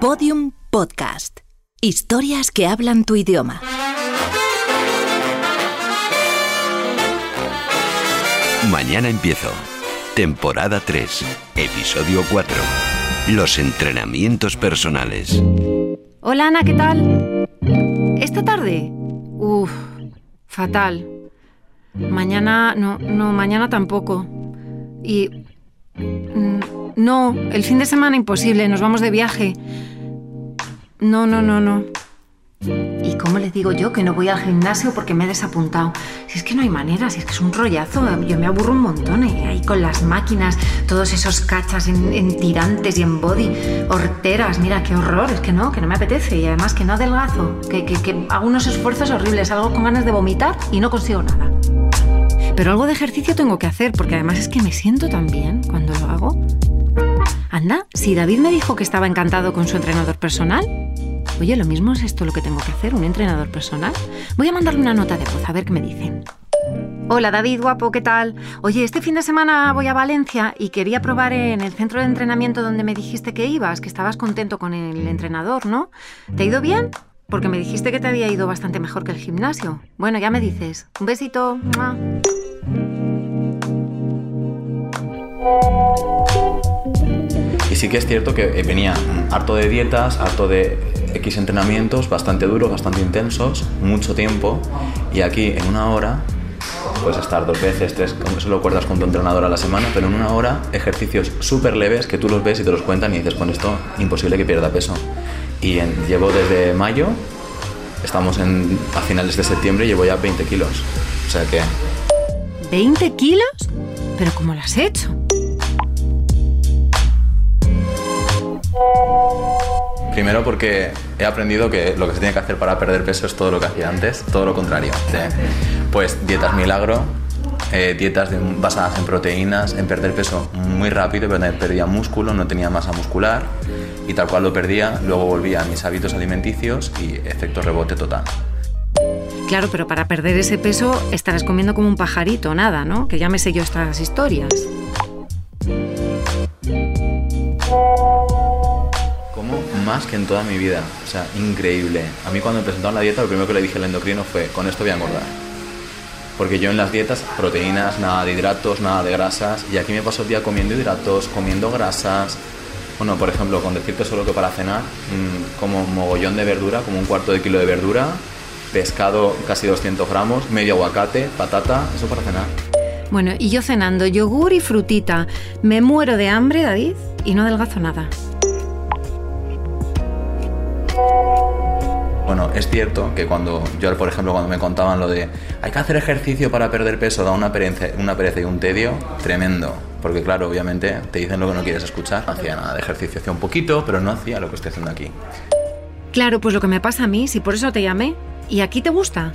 Podium Podcast. Historias que hablan tu idioma. Mañana empiezo. Temporada 3, episodio 4. Los entrenamientos personales. Hola Ana, ¿qué tal? ¿Esta tarde? Uf, fatal. Mañana, no, no, mañana tampoco. Y... mm, No, el fin de semana imposible, nos vamos de viaje. No, no, no, no. ¿Y cómo le digo yo que no voy al gimnasio porque me he desapuntado? Si es que no hay manera, si es que es un rollazo, yo me aburro un montón ¿eh? ahí con las máquinas, todos esos cachas en, en tirantes y en body, horteras, mira qué horror, es que no, que no me apetece y además que no adelgazo, que, que, que hago unos esfuerzos horribles, salgo con ganas de vomitar y no consigo nada. Pero algo de ejercicio tengo que hacer porque además es que me siento tan bien cuando lo hago. Si David me dijo que estaba encantado con su entrenador personal. Oye, lo mismo es esto lo que tengo que hacer, un entrenador personal. Voy a mandarle una nota de voz a ver qué me dice. Hola David, guapo, ¿qué tal? Oye, este fin de semana voy a Valencia y quería probar en el centro de entrenamiento donde me dijiste que ibas, que estabas contento con el entrenador, ¿no? ¿Te ha ido bien? Porque me dijiste que te había ido bastante mejor que el gimnasio. Bueno, ya me dices. Un besito. ¡Mua! Y sí que es cierto que venía harto de dietas, harto de X entrenamientos, bastante duros, bastante intensos, mucho tiempo. Y aquí en una hora, puedes estar dos veces, tres, solo acuerdas con tu entrenador a la semana, pero en una hora ejercicios súper leves que tú los ves y te los cuentan y dices, con esto imposible que pierda peso. Y llevo desde mayo, estamos en, a finales de septiembre y llevo ya 20 kilos. O sea que ¿20 kilos? ¿Pero cómo lo has hecho? Primero porque he aprendido que lo que se tiene que hacer para perder peso es todo lo que hacía antes, todo lo contrario. pues dietas milagro, eh, dietas basadas en proteínas, en perder peso muy rápido, pero perdía músculo, no tenía masa muscular y tal cual lo perdía, luego volvía a mis hábitos alimenticios y efecto rebote total. Claro, pero para perder ese peso estarás comiendo como un pajarito, nada, ¿no? Que ya me sé yo estas historias. Más que en toda mi vida, o sea, increíble. A mí cuando me presentaron la dieta, lo primero que le dije al endocrino fue, con esto voy a engordar. Porque yo en las dietas, proteínas, nada de hidratos, nada de grasas, y aquí me paso el día comiendo hidratos, comiendo grasas. Bueno, por ejemplo, con decirte solo que para cenar, mm, como mogollón de verdura, como un cuarto de kilo de verdura, pescado casi 200 gramos, medio aguacate, patata, eso para cenar. Bueno, y yo cenando yogur y frutita. Me muero de hambre, David, y no adelgazo nada. Bueno, es cierto que cuando yo, por ejemplo, cuando me contaban lo de hay que hacer ejercicio para perder peso, da una pereza, una pereza y un tedio tremendo. Porque claro, obviamente te dicen lo que no quieres escuchar. No hacía nada de ejercicio, hacía un poquito, pero no hacía lo que estoy haciendo aquí. Claro, pues lo que me pasa a mí, si por eso te llamé. ¿Y aquí te gusta?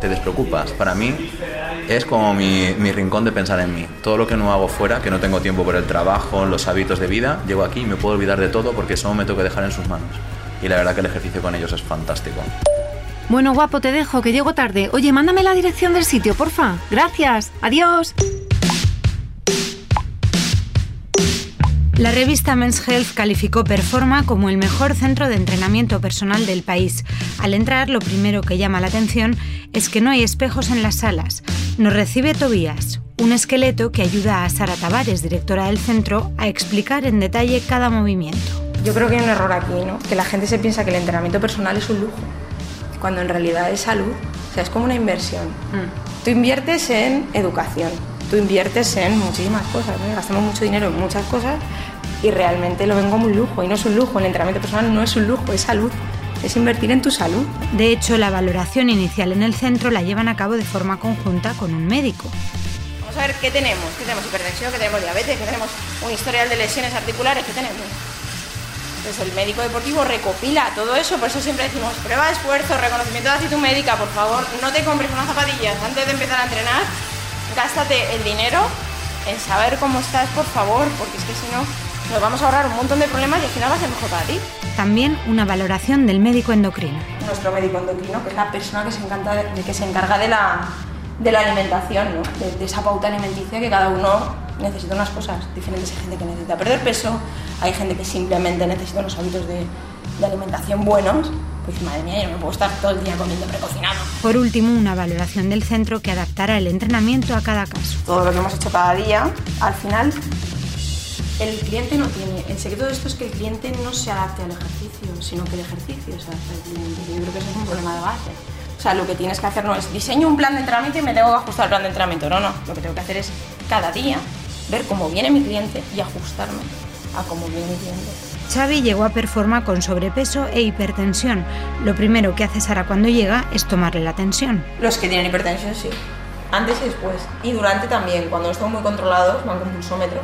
Te despreocupas. Para mí es como mi, mi rincón de pensar en mí. Todo lo que no hago fuera, que no tengo tiempo por el trabajo, los hábitos de vida, llego aquí y me puedo olvidar de todo porque solo me tengo que dejar en sus manos. Y la verdad que el ejercicio con ellos es fantástico. Bueno, guapo, te dejo, que llego tarde. Oye, mándame la dirección del sitio, porfa. Gracias. Adiós. La revista Men's Health calificó Performa como el mejor centro de entrenamiento personal del país. Al entrar, lo primero que llama la atención es que no hay espejos en las salas. Nos recibe Tobías, un esqueleto que ayuda a Sara Tavares, directora del centro, a explicar en detalle cada movimiento. Yo creo que hay un error aquí, ¿no? Que la gente se piensa que el entrenamiento personal es un lujo, cuando en realidad es salud. O sea, es como una inversión. Tú inviertes en educación, tú inviertes en muchísimas cosas, ¿no? gastamos mucho dinero en muchas cosas y realmente lo ven como un lujo. Y no es un lujo, el entrenamiento personal no es un lujo, es salud. Es invertir en tu salud. De hecho, la valoración inicial en el centro la llevan a cabo de forma conjunta con un médico. Vamos a ver qué tenemos. ¿Qué tenemos? Hipertensión, ¿qué tenemos? Diabetes, ¿qué tenemos? Un historial de lesiones articulares, ¿qué tenemos? Entonces el médico deportivo recopila todo eso, por eso siempre decimos prueba de esfuerzo, reconocimiento de actitud médica, por favor, no te compres unas zapatillas antes de empezar a entrenar, gástate el dinero en saber cómo estás, por favor, porque es que si no nos vamos a ahorrar un montón de problemas y al final va a ser mejor para ti. También una valoración del médico endocrino. Nuestro médico endocrino, que es la persona que se, encanta de, que se encarga de la, de la alimentación, ¿no? de, de esa pauta alimenticia que cada uno necesita unas cosas diferentes. Hay gente que necesita perder peso, hay gente que simplemente necesita unos hábitos de, de alimentación buenos. Pues madre mía, yo no puedo estar todo el día comiendo precocinado. Por último, una valoración del centro que adaptará el entrenamiento a cada caso. Todo lo que hemos hecho cada día, al final, el cliente no tiene. El secreto de esto es que el cliente no se adapte al ejercicio, sino que el ejercicio se adapte al cliente. Yo creo que ese es un problema de base. O sea, lo que tienes que hacer no es diseño un plan de entrenamiento y me tengo que ajustar al plan de entrenamiento. No, no. Lo que tengo que hacer es cada día ver cómo viene mi cliente y ajustarme a cómo viene mi cliente. Xavi llegó a Performa con sobrepeso e hipertensión. Lo primero que hace Sara cuando llega es tomarle la tensión. Los que tienen hipertensión, sí. Antes y después. Y durante también. Cuando están muy controlados, van con pulsómetro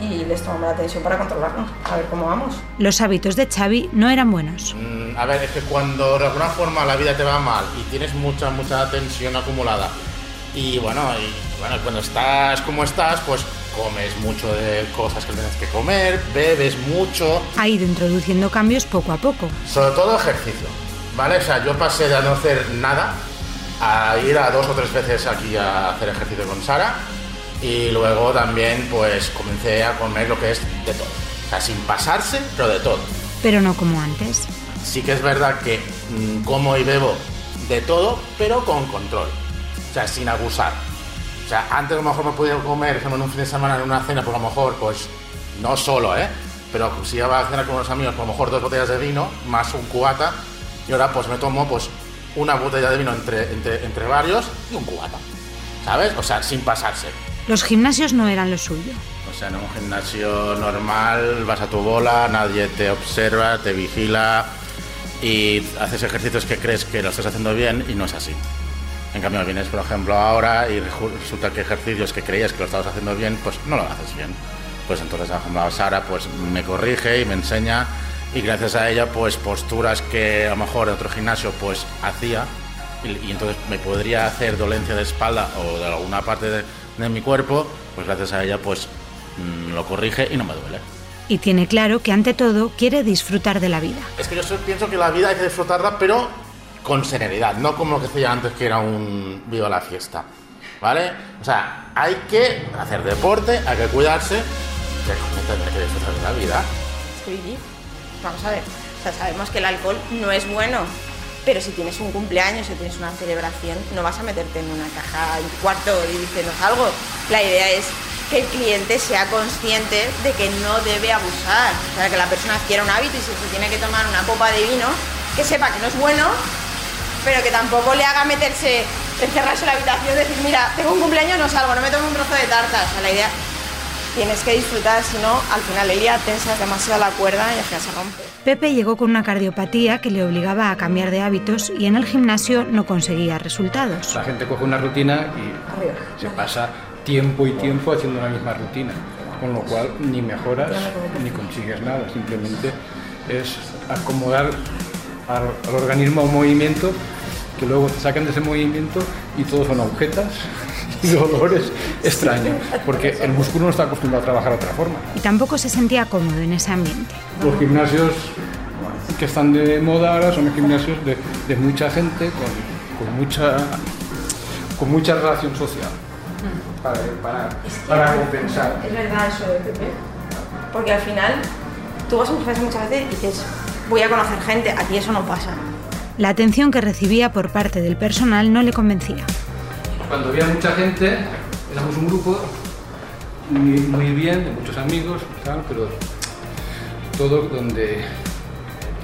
y les tomamos la tensión para controlarnos, a ver cómo vamos. Los hábitos de Xavi no eran buenos. Mm, a ver, es que cuando de alguna forma la vida te va mal y tienes mucha, mucha tensión acumulada y bueno, y, bueno, cuando estás como estás, pues comes mucho de cosas que tienes que comer, bebes mucho. Ha ido introduciendo cambios poco a poco. Sobre todo ejercicio, ¿vale? O sea, yo pasé de no hacer nada a ir a dos o tres veces aquí a hacer ejercicio con Sara y luego también pues comencé a comer lo que es de todo. O sea, sin pasarse, pero de todo. Pero no como antes. Sí que es verdad que mm, como y bebo de todo, pero con control. O sea, sin abusar. O sea, antes a lo mejor me podía comer, por ejemplo, en un fin de semana, en una cena, pues a lo mejor, pues, no solo, ¿eh? Pero si iba a cenar con unos amigos, pues a lo mejor dos botellas de vino, más un cubata, y ahora pues me tomo pues una botella de vino entre, entre, entre varios y un cubata. ¿Sabes? O sea, sin pasarse. Los gimnasios no eran lo suyo. O sea, en un gimnasio normal vas a tu bola, nadie te observa, te vigila y haces ejercicios que crees que lo estás haciendo bien y no es así. En cambio, vienes, por ejemplo, ahora y resulta que ejercicios que creías que lo estabas haciendo bien, pues no lo haces bien. Pues entonces, por ejemplo, Sara pues me corrige y me enseña y gracias a ella, pues posturas que a lo mejor en otro gimnasio pues hacía y, y entonces me podría hacer dolencia de espalda o de alguna parte de, de mi cuerpo, pues gracias a ella pues mm, lo corrige y no me duele. Y tiene claro que ante todo quiere disfrutar de la vida. Es que yo so- pienso que la vida hay que disfrutarla, pero con serenidad, no como lo que decía antes que era un viva la fiesta. ¿Vale? O sea, hay que hacer deporte, hay que cuidarse, coño, tendré que disfrutar de la vida. Es que vivir. Vamos a ver. O sea, sabemos que el alcohol no es bueno. Pero si tienes un cumpleaños, si tienes una celebración, no vas a meterte en una caja en tu cuarto y diciendo algo. La idea es que el cliente sea consciente de que no debe abusar. O sea, que la persona adquiera un hábito y si se tiene que tomar una copa de vino, que sepa que no es bueno, pero que tampoco le haga meterse, encerrarse en la habitación y decir, mira, tengo un cumpleaños, no salgo, no me tomo un trozo de tarta. O sea, la idea, tienes que disfrutar, si no, al final el día tensas demasiado la cuerda y al final se rompe. Pepe llegó con una cardiopatía que le obligaba a cambiar de hábitos y en el gimnasio no conseguía resultados. La gente coge una rutina y se pasa tiempo y tiempo haciendo la misma rutina, con lo cual ni mejoras ni consigues nada, simplemente es acomodar al, al organismo a un movimiento que luego te sacan de ese movimiento y todos son agujetas y dolores extraños, porque el músculo no está acostumbrado a trabajar de otra forma. Y tampoco se sentía cómodo en ese ambiente. Los gimnasios que están de moda ahora son gimnasios de, de mucha gente con, con mucha con mucha relación social para, para, para compensar. Es verdad eso de Pepe. Porque al final, tú vas a un gimnasio muchas veces y dices, voy a conocer gente, aquí eso no pasa. La atención que recibía por parte del personal no le convencía. Cuando había mucha gente, éramos un grupo muy, muy bien, de muchos amigos, tal, pero todo donde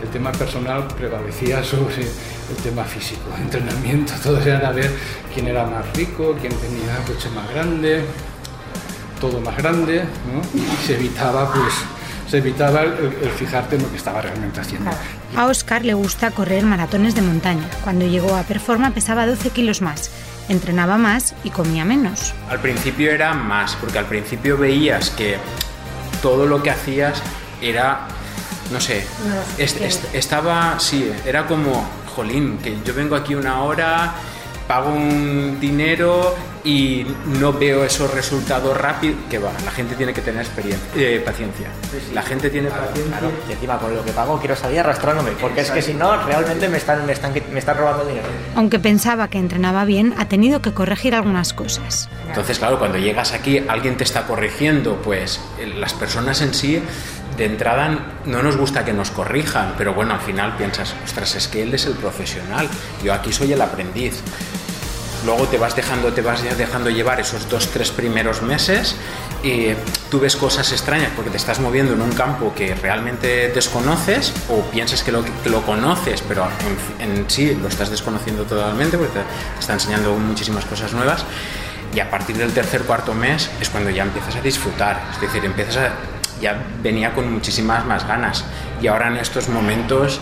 el tema personal prevalecía sobre el tema físico, entrenamiento, todos eran a ver quién era más rico, quién tenía coche más grande, todo más grande, ¿no? Y se evitaba, pues, se evitaba el, el fijarte en lo que estaba realmente haciendo. A Oscar le gusta correr maratones de montaña. Cuando llegó a Performa pesaba 12 kilos más. Entrenaba más y comía menos. Al principio era más, porque al principio veías que todo lo que hacías era, no sé, est- est- estaba, sí, era como, jolín, que yo vengo aquí una hora, pago un dinero y no veo esos resultados rápidos, que va, la gente tiene que tener experiencia, eh, paciencia. La gente tiene paciencia. Claro, y encima con lo que pago quiero salir arrastrándome, porque es que si no, realmente me están, me están, me están robando dinero. Aunque pensaba que entrenaba bien, ha tenido que corregir algunas cosas. Entonces, claro, cuando llegas aquí, alguien te está corrigiendo, pues eh, las personas en sí de entrada no nos gusta que nos corrijan, pero bueno, al final piensas, ostras, es que él es el profesional, yo aquí soy el aprendiz. Luego te vas dejando, te vas dejando llevar esos dos, tres primeros meses y tú ves cosas extrañas porque te estás moviendo en un campo que realmente desconoces o piensas que lo, conoces, pero en, en, sí lo estás desconociendo totalmente porque te está enseñando muchísimas cosas nuevas. Y a partir del tercer, cuarto mes es cuando ya empiezas a disfrutar, es decir, empiezas a, ya venía con muchísimas más ganas y ahora en estos momentos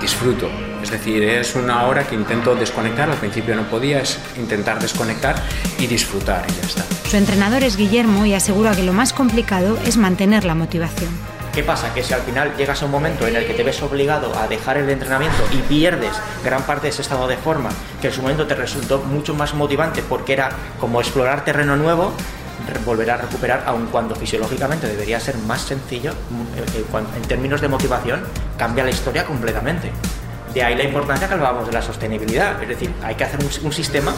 disfruto. Es decir, es una hora que intento desconectar, al principio no podía, es intentar desconectar y disfrutar y ya está. Su entrenador es Guillermo y asegura que lo más complicado es mantener la motivación. ¿Qué pasa? Que si al final llegas a un momento en el que te ves obligado a dejar el entrenamiento y pierdes gran parte de ese estado de forma, que en su momento te resultó mucho más motivante porque era como explorar terreno nuevo, volver a recuperar, aun cuando fisiológicamente debería ser más sencillo, en términos de motivación, cambia la historia completamente. De ahí la importancia que hablábamos de la sostenibilidad, es decir, hay que hacer un, un sistema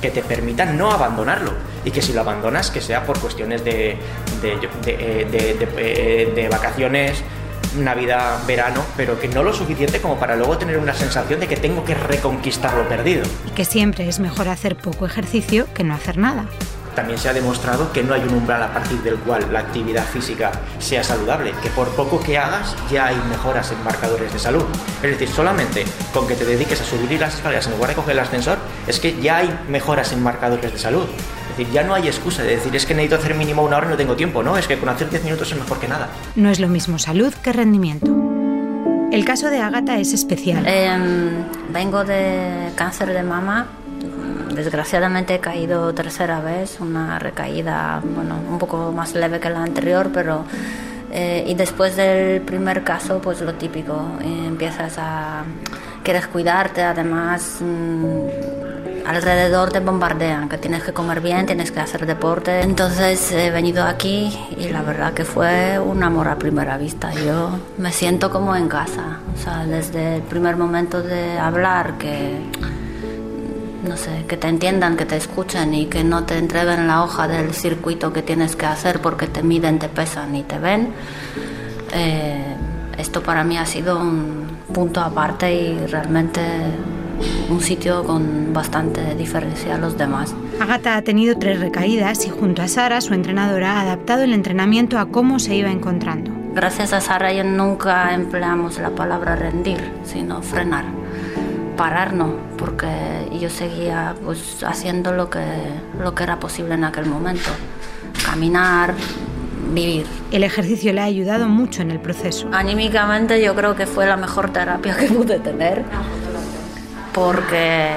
que te permita no abandonarlo y que si lo abandonas que sea por cuestiones de, de, de, de, vacaciones, Navidad, verano, pero que no lo suficiente como para luego tener una sensación de que tengo que reconquistar lo perdido. Y que siempre es mejor hacer poco ejercicio que no hacer nada también se ha demostrado que no hay un umbral a partir del cual la actividad física sea saludable, que por poco que hagas ya hay mejoras en marcadores de salud. Es decir, solamente con que te dediques a subir las escaleras en lugar de coger el ascensor, es que ya hay mejoras en marcadores de salud. Es decir, ya no hay excusa de decir, es que necesito hacer mínimo una hora y no tengo tiempo. No, es que con hacer 10 minutos es mejor que nada. No es lo mismo salud que rendimiento. El caso de Agata es especial. Eh, vengo de cáncer de mama Desgraciadamente he caído tercera vez, una recaída bueno, un poco más leve que la anterior, pero eh, y después del primer caso, pues lo típico, empiezas a quieres cuidarte, además mmm, alrededor te bombardean, que tienes que comer bien, tienes que hacer deporte. Entonces he venido aquí y la verdad que fue un amor a primera vista. Yo me siento como en casa, o sea, desde el primer momento de hablar que no sé, que te entiendan, que te escuchen y que no te entreguen la hoja del circuito que tienes que hacer porque te miden, te pesan y te ven. Eh, esto para mí ha sido un punto aparte y realmente un sitio con bastante diferencia a los demás. Agata ha tenido tres recaídas y junto a Sara, su entrenadora, ha adaptado el entrenamiento a cómo se iba encontrando. Gracias a Sara ya nunca empleamos la palabra rendir, sino frenar parar no, porque yo seguía pues haciendo lo que, lo que era posible en aquel momento. Caminar, vivir. El ejercicio le ha ayudado mucho en el proceso. Anímicamente yo creo que fue la mejor terapia que pude tener, porque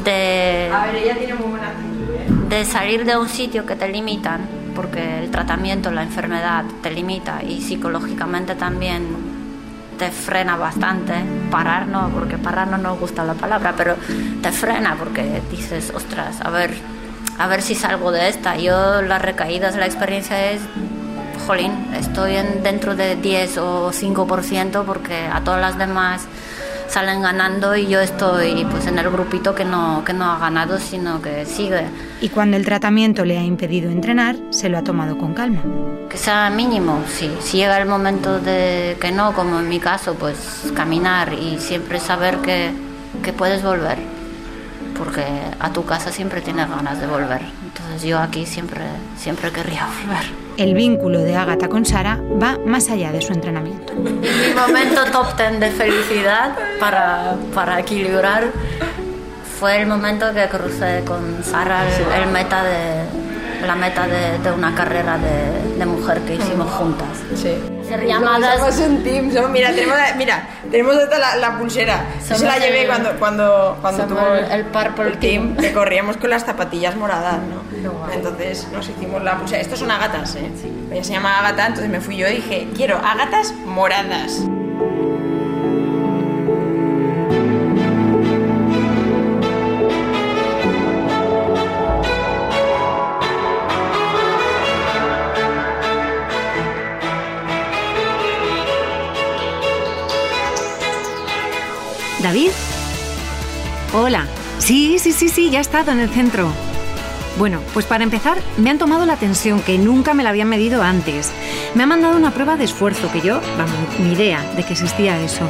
mm, de, A ver, ella tiene muy buena actitud, ¿eh? de salir de un sitio que te limitan, porque el tratamiento, la enfermedad te limita y psicológicamente también te frena bastante. Parar no, porque parar no nos gusta la palabra, pero te frena porque dices, ostras, a ver, a ver si salgo de esta. Yo las recaídas, la experiencia es, jolín, estoy en, dentro de 10 o 5% porque a todas las demás salen ganando y yo estoy pues en el grupito que no, que no ha ganado, sino que sigue. Y cuando el tratamiento le ha impedido entrenar, se lo ha tomado con calma. Que sea mínimo, sí. Si llega el momento de que no, como en mi caso, pues caminar y siempre saber que, que puedes volver. Porque a tu casa siempre tienes ganas de volver. Entonces yo aquí siempre, siempre querría volver. El vínculo de Ágata con Sara va más allá de su entrenamiento. Mi momento top ten de felicidad para, para equilibrar fue el momento que crucé con Sara el, el meta de, la meta de, de una carrera de, de, mujer que hicimos juntas. Sí. Ser llamadas... Somos un team, somos, mira, tenemos, mira, tenemos esta la, la pulsera. Yo se la llevé el, cuando, cuando, cuando tuvo el, el Purple el team, que corríamos con las zapatillas moradas, ¿no? Entonces nos hicimos la pulsera. Estos son agatas, ¿eh? Sí. Ella se llama Agata, entonces me fui yo y dije, quiero agatas moradas. Hola. Sí, sí, sí, sí, ya he estado en el centro. Bueno, pues para empezar, me han tomado la tensión que nunca me la habían medido antes. Me han mandado una prueba de esfuerzo que yo, vamos, ni idea de que existía eso.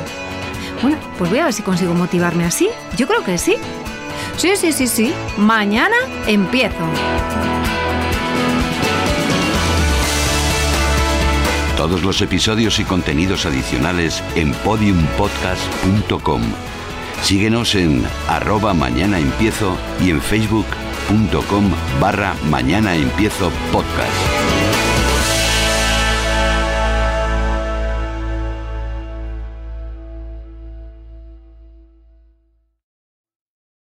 Bueno, pues voy a ver si consigo motivarme así. Yo creo que sí. Sí, sí, sí, sí. Mañana empiezo. Todos los episodios y contenidos adicionales en podiumpodcast.com. Síguenos en arroba mañana empiezo y en facebook.com barra mañana empiezo podcast.